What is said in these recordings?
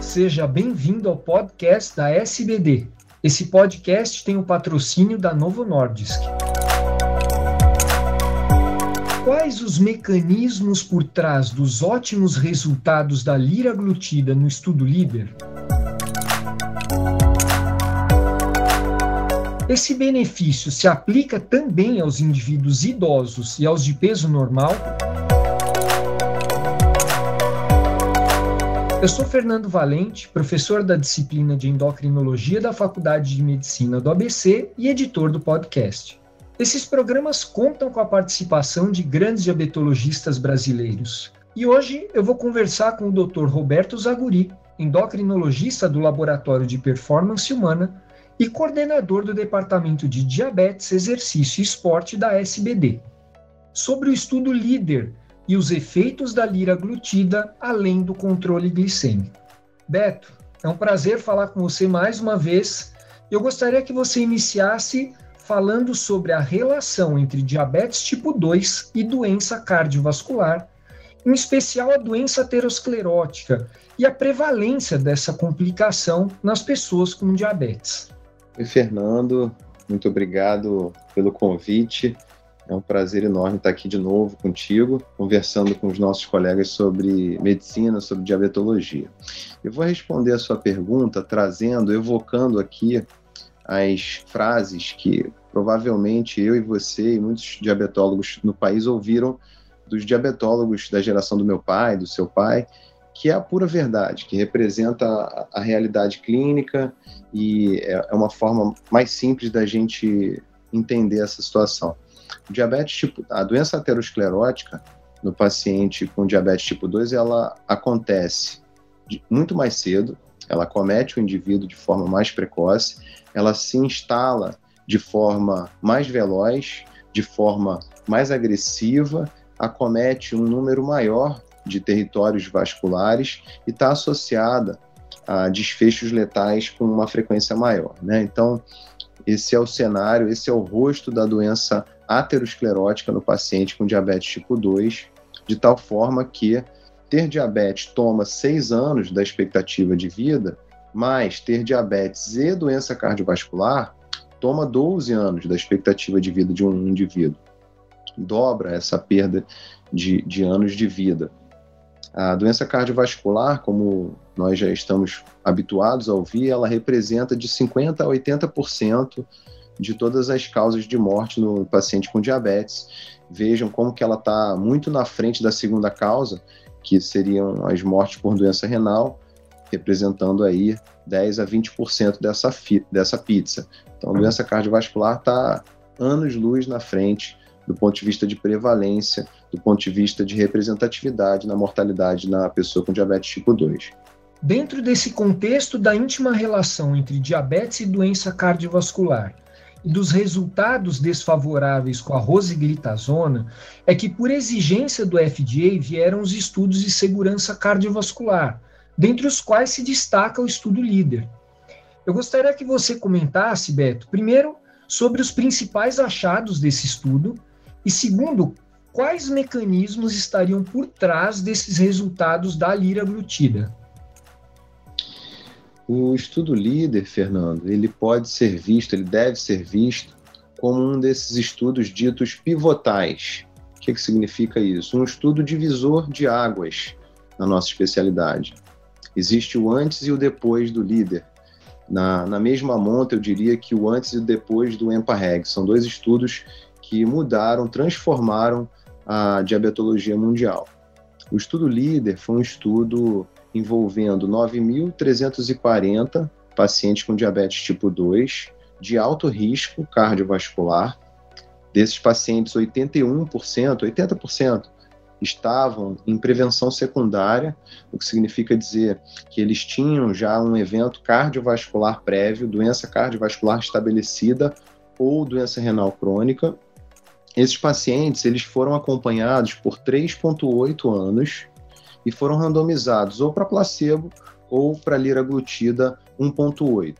Seja bem-vindo ao podcast da SBD. Esse podcast tem o patrocínio da Novo Nordisk. Quais os mecanismos por trás dos ótimos resultados da liraglutida no estudo líder? Esse benefício se aplica também aos indivíduos idosos e aos de peso normal? Eu sou Fernando Valente, professor da disciplina de endocrinologia da Faculdade de Medicina do ABC e editor do podcast. Esses programas contam com a participação de grandes diabetologistas brasileiros. E hoje eu vou conversar com o Dr. Roberto Zaguri, endocrinologista do Laboratório de Performance Humana e coordenador do Departamento de Diabetes, Exercício e Esporte da SBD, sobre o estudo líder e os efeitos da liraglutida além do controle glicêmico. Beto, é um prazer falar com você mais uma vez. Eu gostaria que você iniciasse falando sobre a relação entre diabetes tipo 2 e doença cardiovascular, em especial a doença aterosclerótica e a prevalência dessa complicação nas pessoas com diabetes. Oi, Fernando. Muito obrigado pelo convite. É um prazer enorme estar aqui de novo contigo, conversando com os nossos colegas sobre medicina, sobre diabetologia. Eu vou responder a sua pergunta trazendo, evocando aqui as frases que provavelmente eu e você e muitos diabetólogos no país ouviram dos diabetólogos da geração do meu pai, do seu pai, que é a pura verdade, que representa a, realidade clínica e é, é, uma forma mais simples da gente entender essa situação. Diabetes tipo, a doença aterosclerótica no paciente com diabetes tipo 2, ela acontece muito mais cedo, ela comete o indivíduo de forma mais precoce, ela se instala de forma mais veloz, de forma mais agressiva, acomete um número maior de territórios vasculares e está associada a desfechos letais com uma frequência maior. Né? Então, esse é o cenário, esse é o rosto da doença aterosclerótica no paciente com diabetes tipo 2, de tal forma que ter diabetes toma seis anos da expectativa de vida, mas ter diabetes e doença cardiovascular toma 12 anos da expectativa de vida de um indivíduo. Dobra essa perda de, de anos de vida. A doença cardiovascular, como nós já estamos habituados a ouvir, ela representa de 50% a 80% de todas as causas de morte no paciente com diabetes. Vejam como que ela está muito na frente da segunda causa, que seriam as mortes por doença renal, representando aí 10 a 20% dessa, dessa pizza. Então, a doença cardiovascular está anos-luz na frente do ponto de vista de prevalência, do ponto de vista de representatividade na mortalidade na pessoa com diabetes tipo 2. Dentro desse contexto da íntima relação entre diabetes e doença cardiovascular dos resultados desfavoráveis com a rosiglitazona, é que por exigência do FDA vieram os estudos de segurança cardiovascular, dentre os quais se destaca o estudo líder. Eu gostaria que você comentasse, Beto, primeiro sobre os principais achados desse estudo e segundo, quais mecanismos estariam por trás desses resultados da liraglutida? O estudo líder, Fernando, ele pode ser visto, ele deve ser visto como um desses estudos ditos pivotais. O que, que significa isso? Um estudo divisor de águas na nossa especialidade. Existe o antes e o depois do líder. Na, na mesma monta, eu diria que o antes e o depois do EMPA-REG. São dois estudos que mudaram, transformaram a diabetologia mundial. O estudo líder foi um estudo envolvendo 9.340 pacientes com diabetes tipo 2 de alto risco cardiovascular. Desses pacientes, 81%, 80% estavam em prevenção secundária, o que significa dizer que eles tinham já um evento cardiovascular prévio, doença cardiovascular estabelecida ou doença renal crônica, esses pacientes eles foram acompanhados por 3,8 anos e foram randomizados ou para placebo ou para liraglutida 1,8.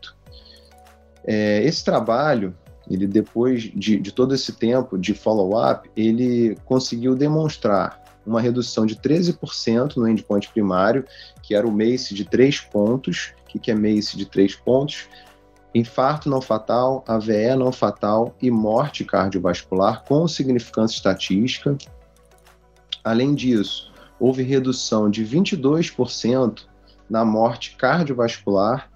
É, esse trabalho, ele depois de, de todo esse tempo de follow-up, ele conseguiu demonstrar uma redução de 13% no endpoint primário, que era o MACE de 3 pontos. O que é MACE de 3 pontos? Infarto não fatal, AVE não fatal e morte cardiovascular com significância estatística. Além disso, houve redução de 22% na morte cardiovascular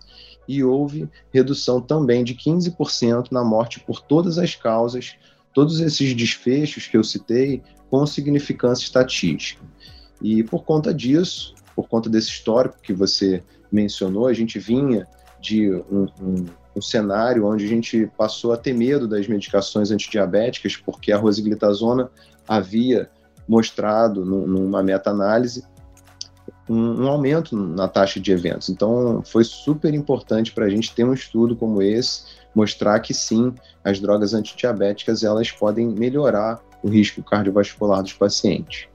e houve redução também de 15% na morte por todas as causas, todos esses desfechos que eu citei com significância estatística. E por conta disso, por conta desse histórico que você mencionou, a gente vinha de um, um, um cenário onde a gente passou a ter medo das medicações antidiabéticas, porque a rosiglitazona havia mostrado numa meta-análise um, um, aumento na taxa de eventos. Então, foi super importante para a gente ter um estudo como esse, mostrar que sim, as drogas antidiabéticas elas podem melhorar o risco cardiovascular dos pacientes.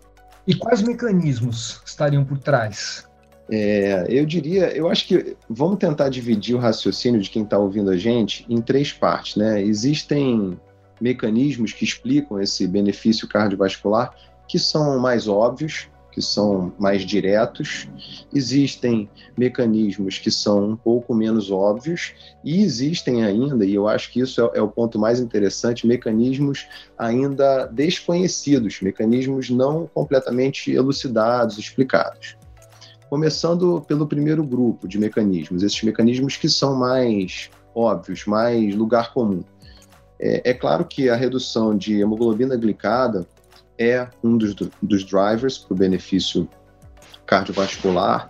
E quais mecanismos estariam por trás? É, eu diria, eu acho que vamos tentar dividir o raciocínio de quem está ouvindo a gente em três partes, né? Existem mecanismos que explicam esse benefício cardiovascular que são mais óbvios, que são mais diretos, existem mecanismos que são um pouco menos óbvios, e existem ainda, e eu acho que isso é, é o ponto mais interessante, mecanismos ainda desconhecidos, mecanismos não completamente elucidados, explicados. Começando pelo primeiro grupo de mecanismos, esses mecanismos que são mais óbvios, mais lugar comum. É, é claro que a redução de hemoglobina glicada é um dos, dos drivers para o benefício cardiovascular.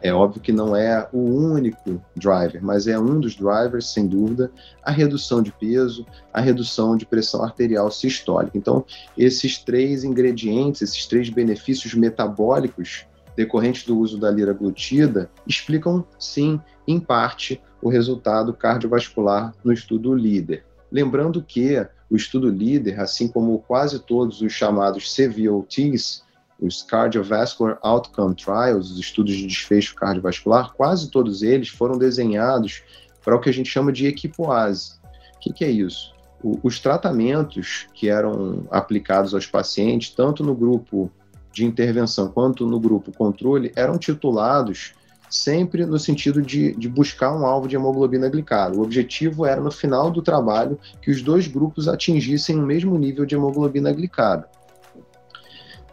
É óbvio que não é o único driver, mas é um dos drivers, sem dúvida, a redução de peso, a redução de pressão arterial sistólica. Então, esses três ingredientes, esses três benefícios metabólicos decorrentes do uso da liraglutida explicam, sim, em parte, o resultado cardiovascular no estudo LEADER. Lembrando que o estudo líder, assim como quase todos os chamados CVOTs, os Cardiovascular Outcome Trials, os estudos de desfecho cardiovascular, quase todos eles foram desenhados para o que a gente chama de equipoase. O que, que é isso? O, os tratamentos que eram aplicados aos pacientes, tanto no grupo de intervenção quanto no grupo controle, eram titulados sempre no sentido de, de buscar um alvo de hemoglobina glicada. O objetivo era, no final do trabalho, que os dois grupos atingissem o mesmo nível de hemoglobina glicada.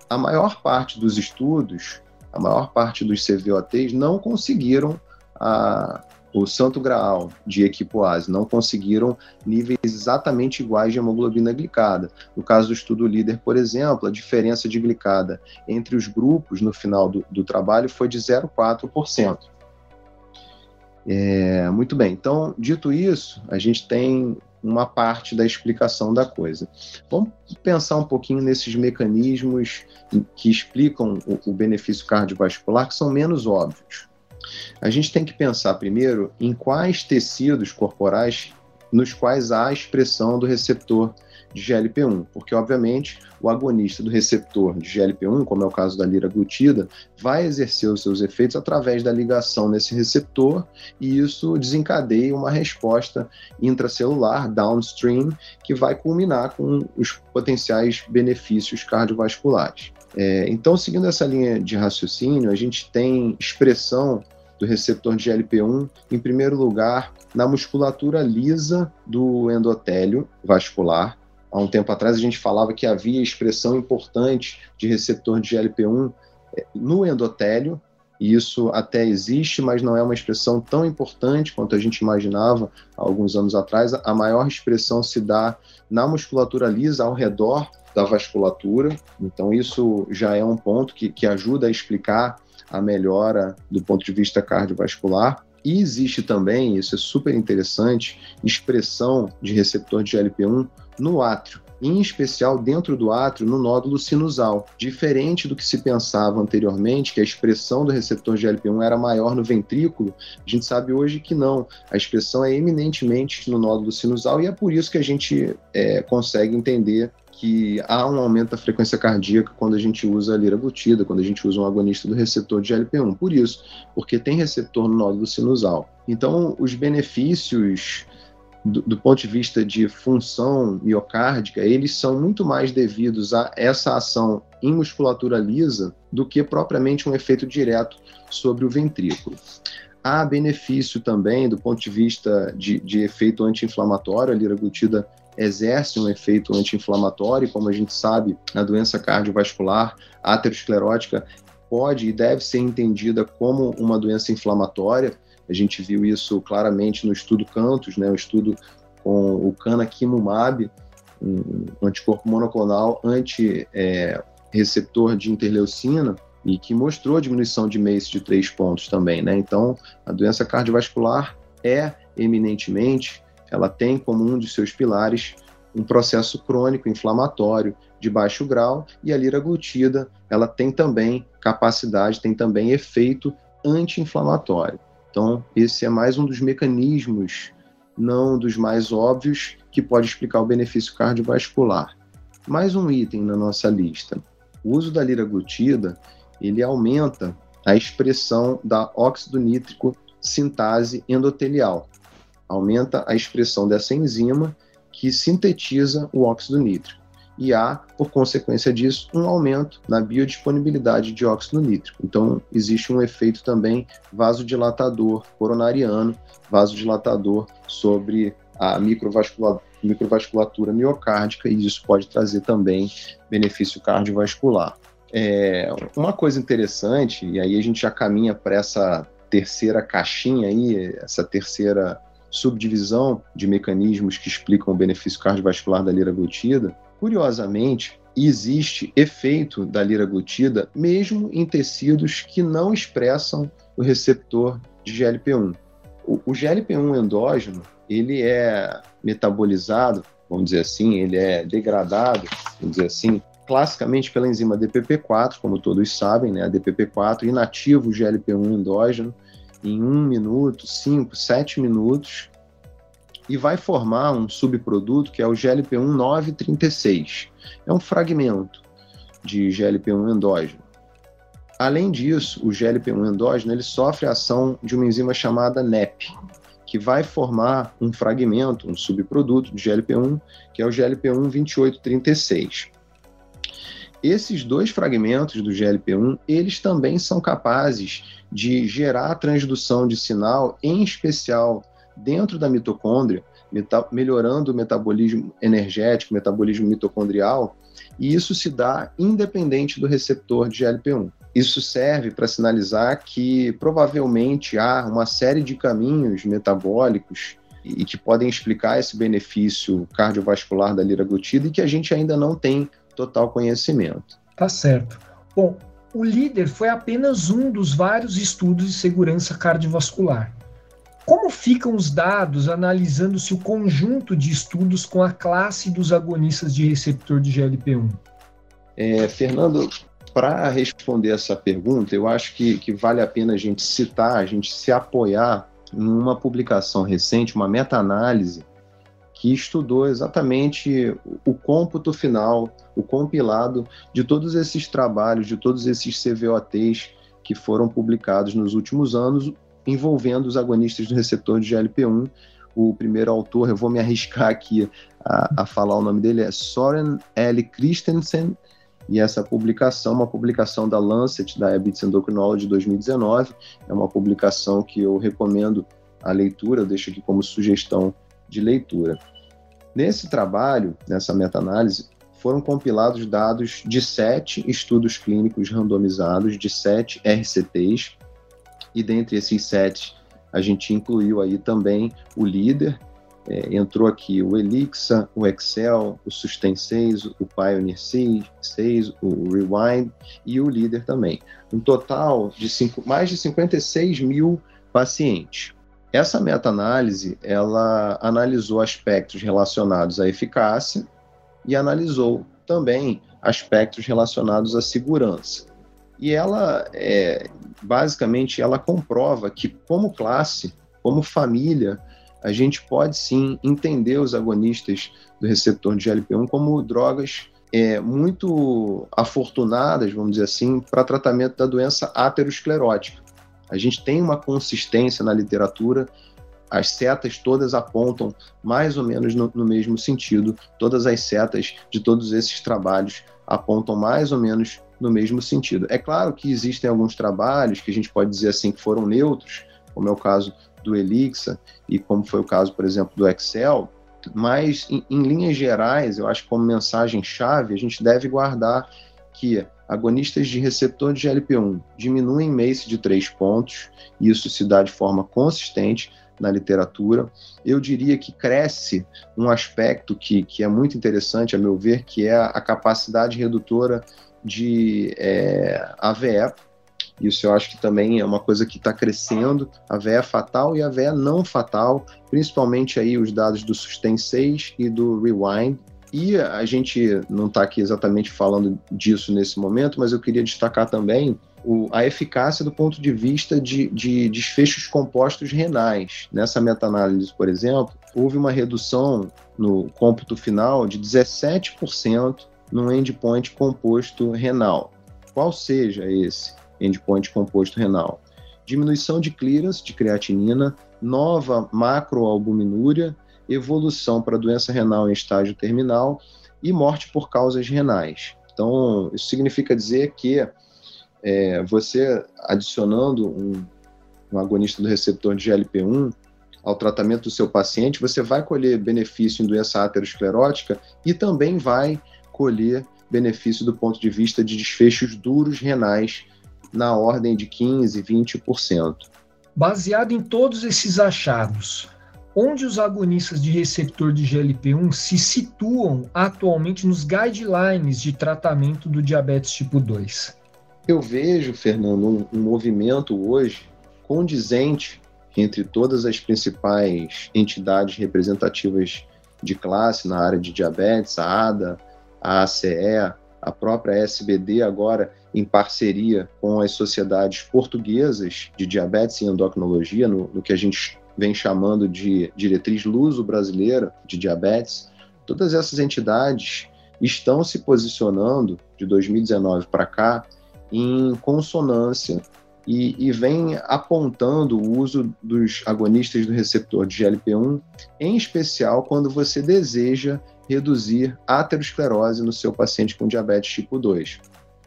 A maior parte dos estudos, a maior parte dos CVOTs não conseguiram a, o santo graal de equipoase, não conseguiram níveis exatamente iguais de hemoglobina glicada. No caso do estudo líder, por exemplo, a diferença de glicada entre os grupos no final do, do trabalho foi de 0,4%. É, muito bem, então, dito isso, a gente tem uma parte da explicação da coisa. Vamos pensar um pouquinho nesses mecanismos que explicam o, o benefício cardiovascular, que são menos óbvios. A gente tem que pensar primeiro em quais tecidos corporais nos quais há expressão do receptor de GLP-1, porque obviamente o agonista do receptor de GLP-1, como é o caso da liraglutida, vai exercer os seus efeitos através da ligação nesse receptor e isso desencadeia uma resposta intracelular downstream que vai culminar com os potenciais benefícios cardiovasculares. É, então, seguindo essa linha de raciocínio, a gente tem expressão do receptor de GLP-1, em primeiro lugar, na musculatura lisa do endotélio vascular. Há um tempo atrás a gente falava que havia expressão importante de receptor de GLP-1 eh, no endotélio, e isso até existe, mas não é uma expressão tão importante quanto a gente imaginava há alguns anos atrás. A maior expressão se dá na musculatura lisa ao redor da vasculatura, então isso já é um ponto que, que ajuda a explicar a melhora do ponto de vista cardiovascular. E existe também, isso é super interessante, expressão de receptor de GLP-1 no átrio, em especial dentro do átrio, no nódulo sinusal. Diferente do que se pensava anteriormente, que a expressão do receptor de GLP-1 era maior no ventrículo, a gente sabe hoje que não. A expressão é eminentemente no nódulo sinusal e é por isso que a gente é, consegue entender que há um aumento da frequência cardíaca quando a gente usa a liraglutida, quando a gente usa um agonista do receptor de GLP-1. Por isso, porque tem receptor no nódulo sinusal. Então, os benefícios do, do, ponto de vista de função miocárdica, eles são muito mais devidos a essa ação em musculatura lisa do que propriamente um efeito direto sobre o ventrículo. Há benefício também do ponto de vista de, de efeito anti-inflamatório, a liraglutida exerce um efeito anti-inflamatório, como a gente sabe, a doença cardiovascular aterosclerótica pode e deve ser entendida como uma doença inflamatória, a gente viu isso claramente no estudo Cantos, né, o estudo com o canakinumab, um anticorpo monoclonal anti-receptor é, de interleucina, e que mostrou diminuição de MACE de três pontos também. Né? Então, a doença cardiovascular é eminentemente, ela tem como um de seus pilares um processo crônico inflamatório de baixo grau e a liraglutida, ela tem também capacidade, tem também efeito anti-inflamatório. Então, esse é mais um dos mecanismos, não dos mais óbvios, que pode explicar o benefício cardiovascular. Mais um item na nossa lista. O uso da liraglutida, ele aumenta a expressão da óxido nítrico sintase endotelial. Aumenta a expressão dessa enzima que sintetiza o óxido nítrico e há, por consequência disso, um aumento na biodisponibilidade de óxido nítrico. Então, existe um efeito também vasodilatador coronariano, vasodilatador sobre a microvasculatura, microvasculatura miocárdica, e isso pode trazer também benefício cardiovascular. É, uma coisa interessante, e aí a gente já caminha para essa terceira caixinha aí, essa terceira subdivisão de mecanismos que explicam o benefício cardiovascular da liraglutida, Curiosamente, existe efeito da liraglutida mesmo em tecidos que não expressam o receptor de GLP-1. O, o GLP-1 endógeno, ele é metabolizado, vamos dizer assim, ele é degradado, vamos dizer assim, classicamente pela enzima DPP-4, como todos sabem, né? A DPP-4 inativa o GLP-1 endógeno em 1 minuto, 5, 7 minutos, e vai formar um subproduto que é o GLP-1 936. É um fragmento de GLP-1 endógeno. Além disso, o GLP-1 endógeno ele sofre a ação de uma enzima chamada NEP, que vai formar um fragmento, um subproduto de GLP-1, que é o GLP-1 2836. Esses dois fragmentos do GLP-1, eles também são capazes de gerar transdução de sinal, em especial dentro da mitocôndria, melhorando o metabolismo energético, metabolismo mitocondrial, e isso se dá independente do receptor de GLP-1. Isso serve para sinalizar que provavelmente há uma série de caminhos metabólicos e que podem explicar esse benefício cardiovascular da liraglutida e que a gente ainda não tem total conhecimento. Tá certo. Bom, o líder foi apenas um dos vários estudos de segurança cardiovascular. Como ficam os dados analisando-se o conjunto de estudos com a classe dos agonistas de receptor de GLP-1? É, Fernando, para responder essa pergunta, eu acho que, que vale a pena a gente citar, a gente se apoiar em uma publicação recente, uma meta-análise, que estudou exatamente o cômputo final, o compilado de todos esses trabalhos, de todos esses CVOTs que foram publicados nos últimos anos, envolvendo os agonistas do receptor de GLP-1. O primeiro autor, eu vou me arriscar aqui a, a falar o nome dele, é Soren L. Christensen, e essa publicação, uma publicação da Lancet, da Habits Endocrinology 2019, é uma publicação que eu recomendo a leitura, eu deixo aqui como sugestão de leitura. Nesse trabalho, nessa meta-análise, foram compilados dados de sete estudos clínicos randomizados, de sete RCTs, e dentre esses sete, a gente incluiu aí também o líder, é, entrou aqui o Elixa, o Excel, o Sustain 6, o Pioneer 6, o Rewind e o líder também. Um total de cinco, mais de 56 mil pacientes. Essa meta-análise, ela analisou aspectos relacionados à eficácia e analisou também aspectos relacionados à segurança. E ela, é, basicamente, ela comprova que, como classe, como família, a gente pode sim entender os agonistas do receptor de GLP-1 como drogas é, muito afortunadas, vamos dizer assim, para tratamento da doença aterosclerótica. A gente tem uma consistência na literatura as setas todas apontam mais ou menos no, no mesmo sentido, todas as setas de todos esses trabalhos apontam mais ou menos no mesmo sentido. É claro que existem alguns trabalhos que a gente pode dizer assim que foram neutros, como é o caso do Elixir e como foi o caso, por exemplo, do Excel, mas em, em linhas gerais, eu acho que como mensagem-chave, a gente deve guardar que agonistas de receptor de GLP-1 diminuem MACE de 3 pontos, isso se dá de forma consistente na literatura. Eu diria que cresce um aspecto que, que é muito interessante, a meu ver, que é a capacidade redutora de é, AVE. Isso eu acho que também é uma coisa que está crescendo, a VE fatal e a VE não fatal, principalmente aí os dados do Sustain 6 e do Rewind, e a gente não está aqui exatamente falando disso nesse momento, mas eu queria destacar também o, a eficácia do ponto de vista de, de desfechos compostos renais. Nessa meta-análise, por exemplo, houve uma redução no cômputo final de 17% no endpoint composto renal. Qual seja esse endpoint composto renal? Diminuição de clearance de creatinina, nova macroalbuminúria evolução para doença renal em estágio terminal e morte por causas renais. Então, isso significa dizer que é, você adicionando um, um agonista do receptor de GLP-1 ao tratamento do seu paciente, você vai colher benefício em doença aterosclerótica e também vai colher benefício do ponto de vista de desfechos duros renais na ordem de 15, 20%. Baseado em todos esses achados, onde os agonistas de receptor de GLP-1 se situam atualmente nos guidelines de tratamento do diabetes tipo 2? Eu vejo, Fernando, um, movimento hoje condizente entre todas as principais entidades representativas de classe na área de diabetes, a ADA, a ACE, a própria SBD agora em parceria com as sociedades portuguesas de diabetes e endocrinologia, no, no que a gente vem chamando de diretriz luso-brasileira de diabetes, todas essas entidades estão se posicionando de 2019 para cá em consonância e, e vem apontando o uso dos agonistas do receptor de GLP-1, em especial quando você deseja reduzir a aterosclerose no seu paciente com diabetes tipo 2.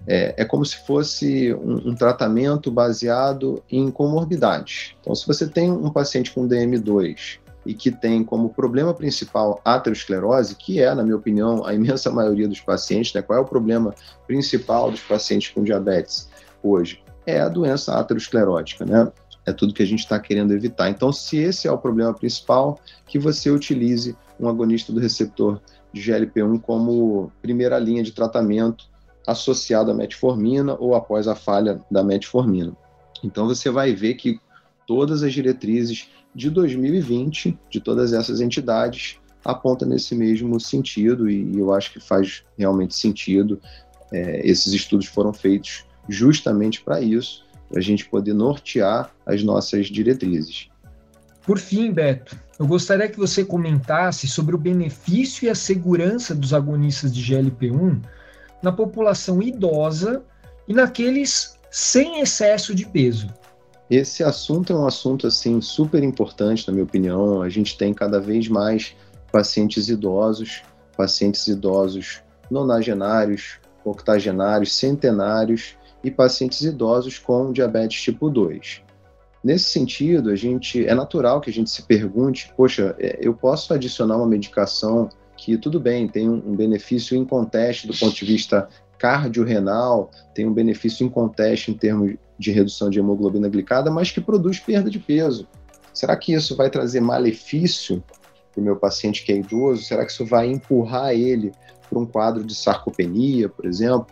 É, é como se fosse um, um, tratamento baseado em comorbidades. Então, se você tem um paciente com DM2 e que tem como problema principal aterosclerose, que é, na minha opinião, a imensa maioria dos pacientes, né? qual é o problema principal dos pacientes com diabetes hoje? É a doença aterosclerótica, né? É tudo que a gente está querendo evitar. Então, se esse é o problema principal, que você utilize um agonista do receptor de GLP-1 como primeira linha de tratamento associado à metformina ou após a falha da metformina. Então você vai ver que todas as diretrizes de 2020 de todas essas entidades apontam nesse mesmo sentido e eu acho que faz realmente sentido. É, esses estudos foram feitos justamente para isso, para a gente poder nortear as nossas diretrizes. Por fim, Beto, eu gostaria que você comentasse sobre o benefício e a segurança dos agonistas de GLP-1 na população idosa e naqueles sem excesso de peso. Esse assunto é um assunto assim super importante, na minha opinião. A gente tem cada vez mais pacientes idosos, pacientes idosos nonagenários, octogenários, centenários e pacientes idosos com diabetes tipo 2. Nesse sentido, a gente é natural que a gente se pergunte, poxa, é, eu posso adicionar uma medicação que tudo bem, tem um benefício em conteste do ponto de vista cardiorrenal, tem um benefício em conteste em termos de redução de hemoglobina glicada, mas que produz perda de peso. Será que isso vai trazer malefício para o meu paciente que é idoso? Será que isso vai empurrar ele para um quadro de sarcopenia, por exemplo?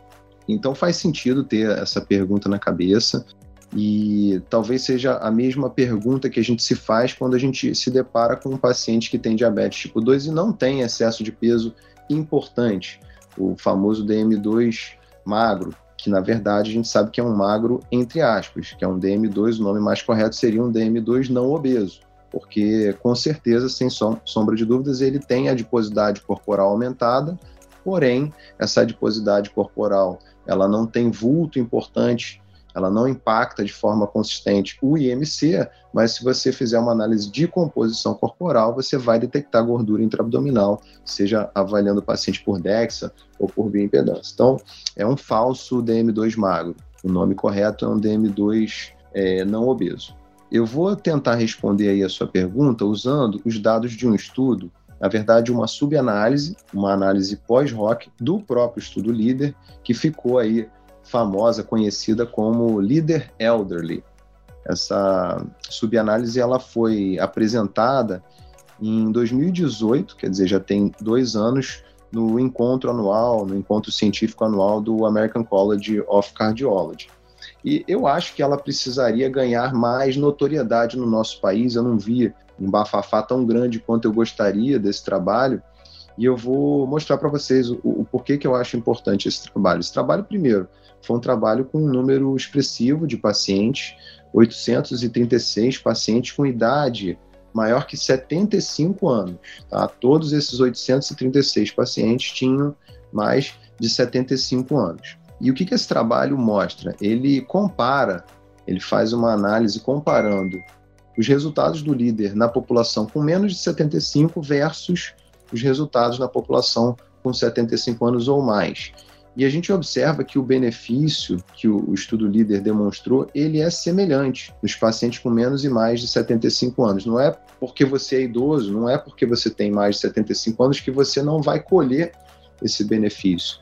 Então faz sentido ter essa pergunta na cabeça. E talvez seja a mesma pergunta que a gente se faz quando a gente se depara com um paciente que tem diabetes tipo 2 e não tem excesso de peso importante, o famoso DM2 magro, que na verdade a gente sabe que é um magro entre aspas, que é um DM2, o nome mais correto seria um DM2 não obeso, porque com certeza, sem sombra de dúvidas, ele tem a adiposidade corporal aumentada, porém essa adiposidade corporal ela não tem vulto importante ela não impacta de forma consistente o IMC, mas se você fizer uma análise de composição corporal, você vai detectar gordura intraabdominal, seja avaliando o paciente por DEXA ou por bioimpedância. Então, é um falso DM2 magro. O nome correto é um DM2 é, não obeso. Eu vou tentar responder aí a sua pergunta usando os dados de um estudo, na verdade, uma subanálise, uma análise pós-rock do próprio estudo líder, que ficou aí famosa, conhecida como Leader Elderly. Essa subanálise ela foi apresentada em 2018, quer dizer, já tem dois anos, no encontro anual, no encontro científico anual do American College of Cardiology. E eu acho que ela precisaria ganhar mais notoriedade no nosso país. Eu não vi um bafafá tão grande quanto eu gostaria desse trabalho. E eu vou mostrar para vocês o, o, porquê que eu acho importante esse trabalho. Esse trabalho, primeiro, foi um trabalho com um número expressivo de pacientes, 836 pacientes com idade maior que 75 anos. Tá? Todos esses 836 pacientes tinham mais de 75 anos. E o que, que esse trabalho mostra? Ele compara, ele faz uma análise comparando os resultados do líder na população com menos de 75 versus os resultados na população com 75 anos ou mais. E a gente observa que o benefício que o, estudo líder demonstrou, ele é semelhante nos pacientes com menos e mais de 75 anos. Não é porque você é idoso, não é porque você tem mais de 75 anos que você não vai colher esse benefício.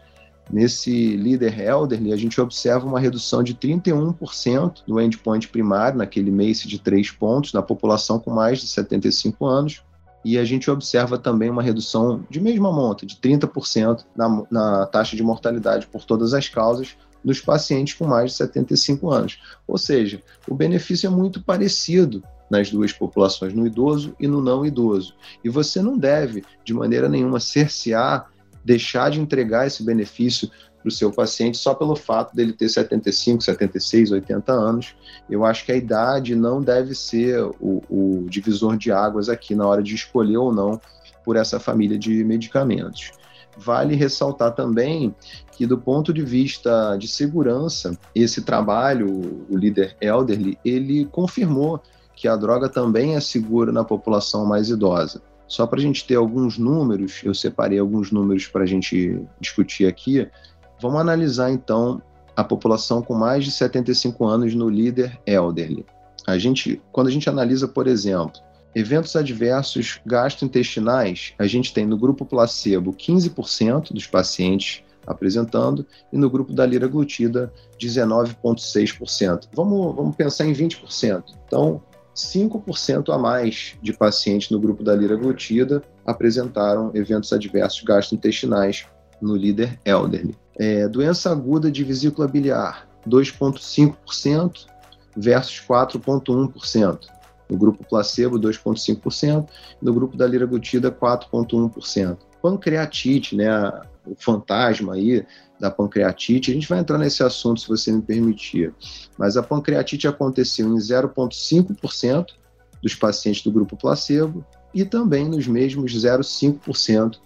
Nesse líder elderly, a gente observa uma redução de 31% no endpoint primário, naquele MACE de 3 pontos, na população com mais de 75 anos, e a gente observa também uma redução de mesma monta, de 30% na, na taxa de mortalidade por todas as causas nos pacientes com mais de 75 anos. Ou seja, o benefício é muito parecido nas duas populações, no idoso e no não idoso. E você não deve, de maneira nenhuma, cercear deixar de entregar esse benefício para o seu paciente só pelo fato dele ter 75, 76, 80 anos. Eu acho que a idade não deve ser o, o divisor de águas aqui na hora de escolher ou não por essa família de medicamentos. Vale ressaltar também que, do ponto de vista de segurança, esse trabalho, o líder Elderly, ele confirmou que a droga também é segura na população mais idosa. Só para a gente ter alguns números, eu separei alguns números para a gente discutir aqui. Vamos analisar então a população com mais de 75 anos no líder elderly. A gente, quando a gente analisa, por exemplo, eventos adversos gastrointestinais, a gente tem no grupo placebo 15% dos pacientes apresentando e no grupo da liraglutida 19,6%. Vamos, vamos pensar em 20%. Então, 5% a mais de pacientes no grupo da liraglutida apresentaram eventos adversos gastrointestinais no líder elderly. É, doença aguda de vesícula biliar, 2,5% versus 4,1%. No grupo placebo, 2,5%. No grupo da liraglutida, 4,1%. Pancreatite, né, o fantasma aí da pancreatite. A gente vai entrar nesse assunto se você me permitir. Mas a pancreatite aconteceu em 0,5% dos pacientes do grupo placebo e também nos mesmos 0,5%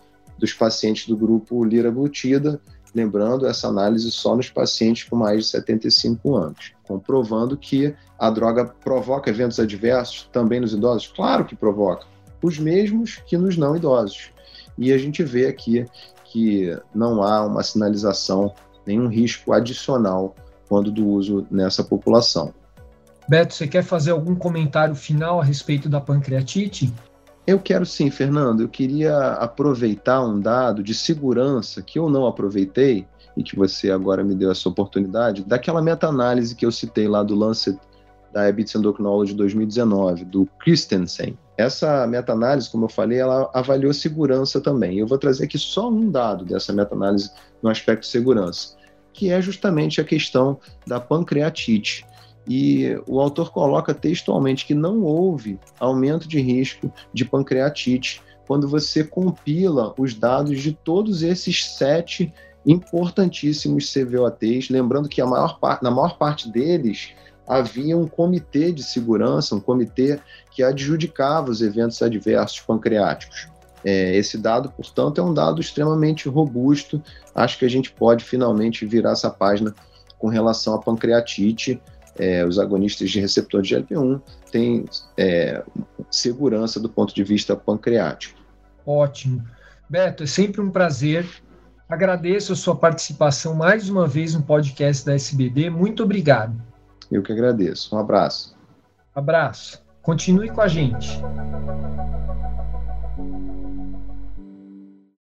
dos pacientes do grupo liraglutida, lembrando essa análise só nos pacientes com mais de 75 anos, comprovando que a droga provoca eventos adversos também nos idosos? Claro que provoca, os mesmos que nos não idosos. E a gente vê aqui que não há uma sinalização, nenhum risco adicional quando do uso nessa população. Beto, você quer fazer algum comentário final a respeito da pancreatite? Eu quero sim, Fernando. Eu queria aproveitar um dado de segurança que eu não aproveitei e que você agora me deu essa oportunidade, daquela meta-análise que eu citei lá do Lancet Diabetes Endocrinology 2019, do Christensen. Essa meta-análise, como eu falei, ela avaliou segurança também. Eu vou trazer aqui só um dado dessa meta-análise no aspecto segurança, que é justamente a questão da pancreatite. E o autor coloca textualmente que não houve aumento de risco de pancreatite quando você compila os dados de todos esses sete importantíssimos CVOTs, lembrando que maior na maior parte deles havia um comitê de segurança, um comitê que adjudicava os eventos adversos pancreáticos. É, esse dado, portanto, é um dado extremamente robusto. Acho que a gente pode finalmente virar essa página com relação à pancreatite, é, os agonistas de receptor de GLP-1 têm é, segurança do ponto de vista pancreático. Ótimo. Beto, é sempre um prazer. Agradeço a sua participação mais uma vez no podcast da SBD. Muito obrigado. Eu que agradeço. Um abraço. Abraço. Continue com a gente.